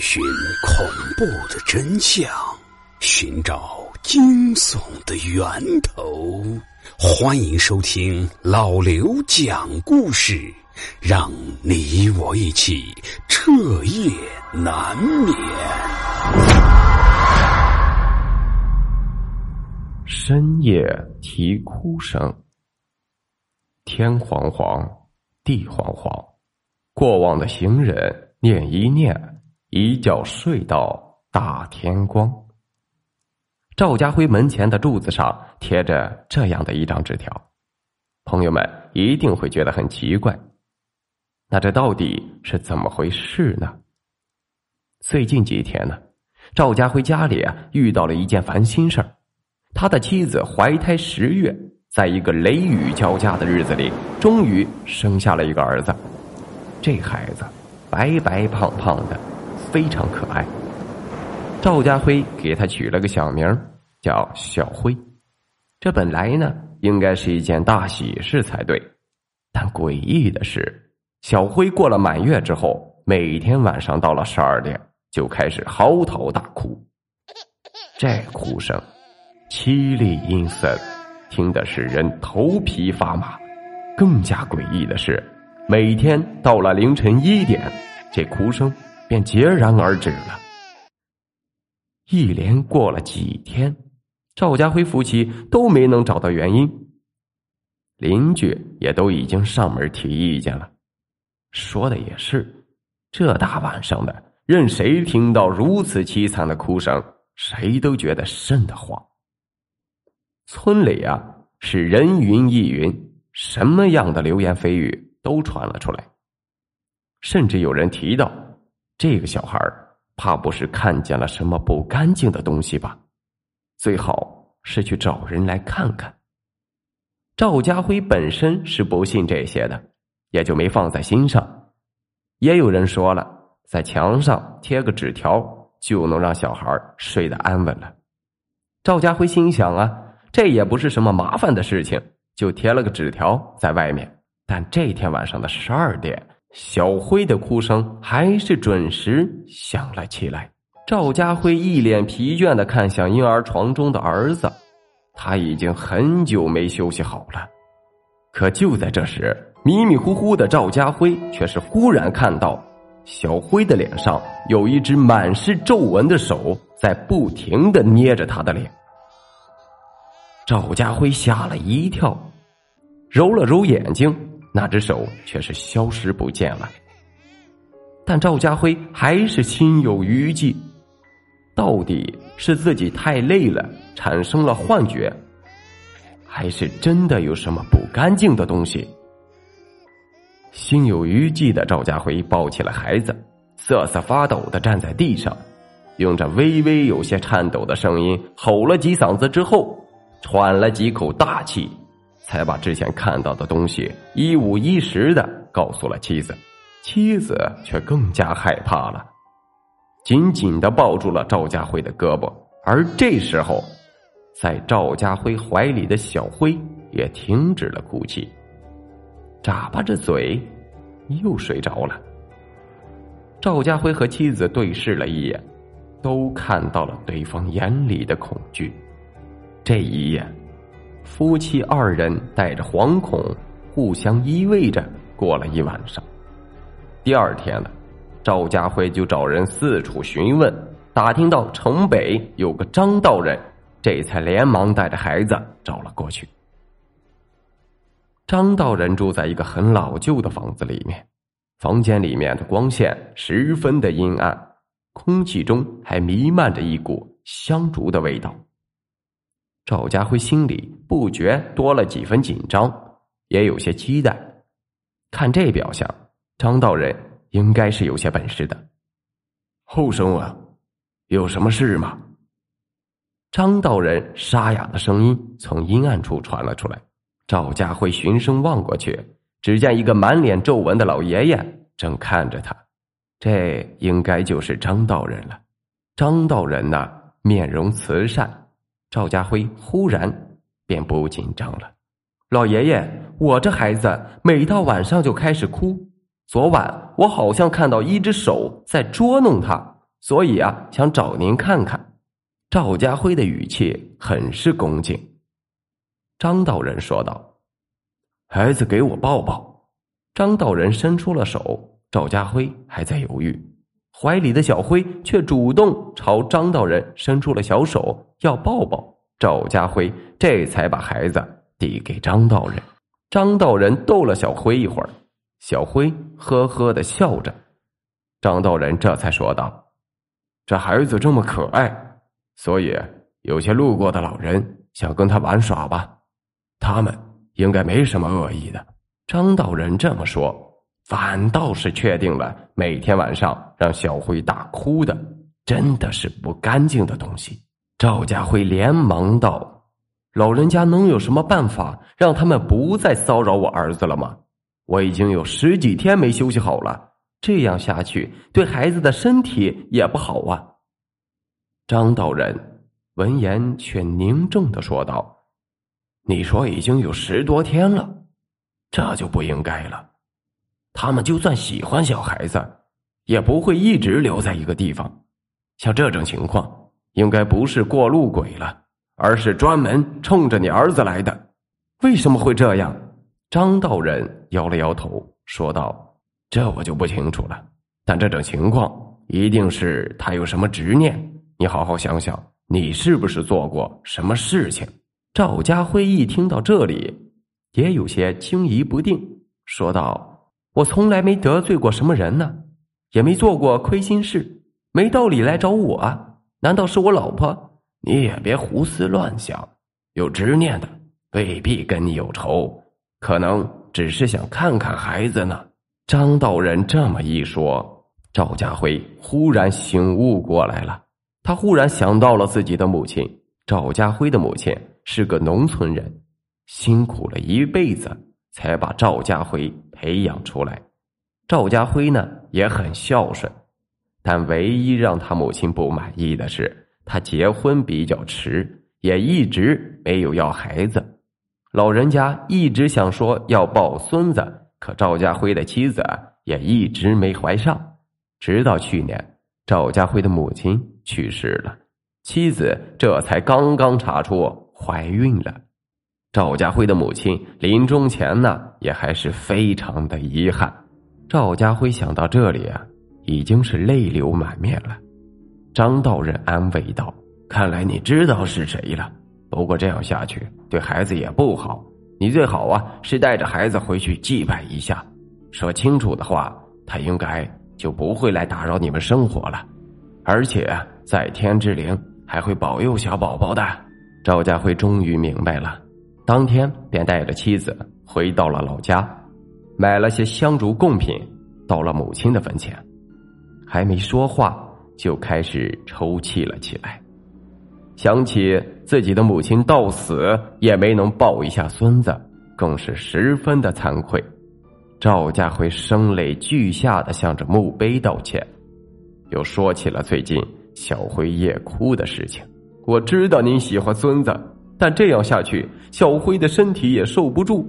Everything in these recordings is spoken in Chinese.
寻恐怖的真相，寻找惊悚的源头。欢迎收听老刘讲故事，让你我一起彻夜难眠。深夜啼哭声，天惶惶，地惶惶，过往的行人念一念。一觉睡到大天光。赵家辉门前的柱子上贴着这样的一张纸条，朋友们一定会觉得很奇怪。那这到底是怎么回事呢？最近几天呢，赵家辉家里啊遇到了一件烦心事儿，他的妻子怀胎十月，在一个雷雨交加的日子里，终于生下了一个儿子。这孩子白白胖胖的。非常可爱，赵家辉给他取了个小名叫小辉。这本来呢，应该是一件大喜事才对，但诡异的是，小辉过了满月之后，每天晚上到了十二点就开始嚎啕大哭。这哭声凄厉阴森，听的使人头皮发麻。更加诡异的是，每天到了凌晨一点，这哭声。便截然而止了。一连过了几天，赵家辉夫妻都没能找到原因，邻居也都已经上门提意见了。说的也是，这大晚上的，任谁听到如此凄惨的哭声，谁都觉得瘆得慌。村里啊，是人云亦云，什么样的流言蜚语都传了出来，甚至有人提到。这个小孩怕不是看见了什么不干净的东西吧？最好是去找人来看看。赵家辉本身是不信这些的，也就没放在心上。也有人说了，在墙上贴个纸条就能让小孩睡得安稳了。赵家辉心想啊，这也不是什么麻烦的事情，就贴了个纸条在外面。但这天晚上的十二点。小辉的哭声还是准时响了起来。赵家辉一脸疲倦的看向婴儿床中的儿子，他已经很久没休息好了。可就在这时，迷迷糊糊的赵家辉却是忽然看到小辉的脸上有一只满是皱纹的手在不停的捏着他的脸。赵家辉吓了一跳，揉了揉眼睛。那只手却是消失不见了，但赵家辉还是心有余悸，到底是自己太累了产生了幻觉，还是真的有什么不干净的东西？心有余悸的赵家辉抱起了孩子，瑟瑟发抖的站在地上，用着微微有些颤抖的声音吼了几嗓子之后，喘了几口大气。才把之前看到的东西一五一十的告诉了妻子，妻子却更加害怕了，紧紧的抱住了赵家辉的胳膊。而这时候，在赵家辉怀里的小辉也停止了哭泣，眨巴着嘴，又睡着了。赵家辉和妻子对视了一眼，都看到了对方眼里的恐惧。这一眼。夫妻二人带着惶恐，互相依偎着过了一晚上。第二天了，赵家辉就找人四处询问，打听到城北有个张道人，这才连忙带着孩子找了过去。张道人住在一个很老旧的房子里面，房间里面的光线十分的阴暗，空气中还弥漫着一股香烛的味道。赵家辉心里不觉多了几分紧张，也有些期待。看这表象，张道人应该是有些本事的。后生啊，有什么事吗？张道人沙哑的声音从阴暗处传了出来。赵家辉循声望过去，只见一个满脸皱纹的老爷爷正看着他。这应该就是张道人了。张道人呐，面容慈善。赵家辉忽然便不紧张了。老爷爷，我这孩子每到晚上就开始哭。昨晚我好像看到一只手在捉弄他，所以啊，想找您看看。赵家辉的语气很是恭敬。张道人说道：“孩子，给我抱抱。”张道人伸出了手，赵家辉还在犹豫，怀里的小辉却主动朝张道人伸出了小手，要抱抱。赵家辉这才把孩子递给张道人。张道人逗了小辉一会儿，小辉呵呵的笑着。张道人这才说道。这孩子这么可爱，所以有些路过的老人想跟他玩耍吧。他们应该没什么恶意的。张道人这么说，反倒是确定了每天晚上让小辉大哭的，真的是不干净的东西。赵家辉连忙道：“老人家能有什么办法让他们不再骚扰我儿子了吗？我已经有十几天没休息好了。”这样下去，对孩子的身体也不好啊。张道人闻言却凝重的说道：“你说已经有十多天了，这就不应该了。他们就算喜欢小孩子，也不会一直留在一个地方。像这种情况，应该不是过路鬼了，而是专门冲着你儿子来的。为什么会这样？”张道人摇了摇头，说道。这我就不清楚了，但这种情况一定是他有什么执念。你好好想想，你是不是做过什么事情？赵家辉一听到这里，也有些惊疑不定，说道：“我从来没得罪过什么人呢，也没做过亏心事，没道理来找我啊？难道是我老婆？你也别胡思乱想，有执念的未必跟你有仇，可能只是想看看孩子呢。”张道人这么一说，赵家辉忽然醒悟过来了。他忽然想到了自己的母亲。赵家辉的母亲是个农村人，辛苦了一辈子才把赵家辉培养出来。赵家辉呢也很孝顺，但唯一让他母亲不满意的是，他结婚比较迟，也一直没有要孩子。老人家一直想说要抱孙子。可赵家辉的妻子也一直没怀上，直到去年，赵家辉的母亲去世了，妻子这才刚刚查出怀孕了。赵家辉的母亲临终前呢，也还是非常的遗憾。赵家辉想到这里啊，已经是泪流满面了。张道人安慰道：“看来你知道是谁了，不过这样下去对孩子也不好。”你最好啊，是带着孩子回去祭拜一下。说清楚的话，他应该就不会来打扰你们生活了。而且在天之灵还会保佑小宝宝的。赵家辉终于明白了，当天便带着妻子回到了老家，买了些香烛贡品，到了母亲的坟前，还没说话，就开始抽泣了起来。想起自己的母亲到死也没能抱一下孙子，更是十分的惭愧。赵家辉声泪俱下的向着墓碑道歉，又说起了最近小辉夜哭的事情。我知道您喜欢孙子，但这样下去，小辉的身体也受不住。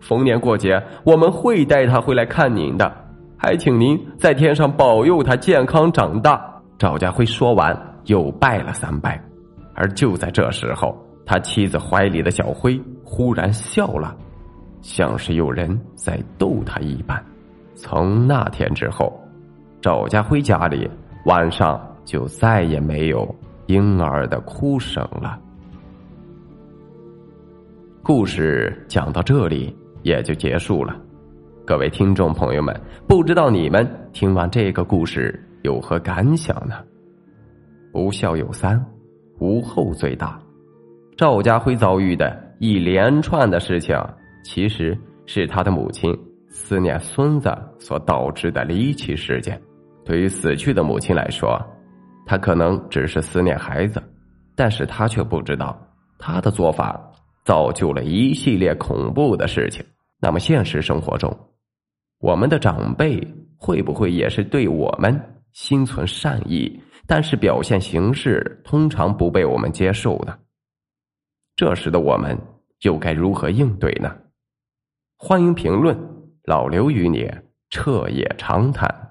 逢年过节，我们会带他回来看您的，还请您在天上保佑他健康长大。赵家辉说完，又拜了三拜。而就在这时候，他妻子怀里的小辉忽然笑了，像是有人在逗他一般。从那天之后，赵家辉家里晚上就再也没有婴儿的哭声了。故事讲到这里也就结束了。各位听众朋友们，不知道你们听完这个故事有何感想呢？不孝有三。无后最大，赵家辉遭遇的一连串的事情，其实是他的母亲思念孙子所导致的离奇事件。对于死去的母亲来说，他可能只是思念孩子，但是他却不知道，他的做法造就了一系列恐怖的事情。那么现实生活中，我们的长辈会不会也是对我们心存善意？但是表现形式通常不被我们接受的，这时的我们又该如何应对呢？欢迎评论，老刘与你彻夜长谈。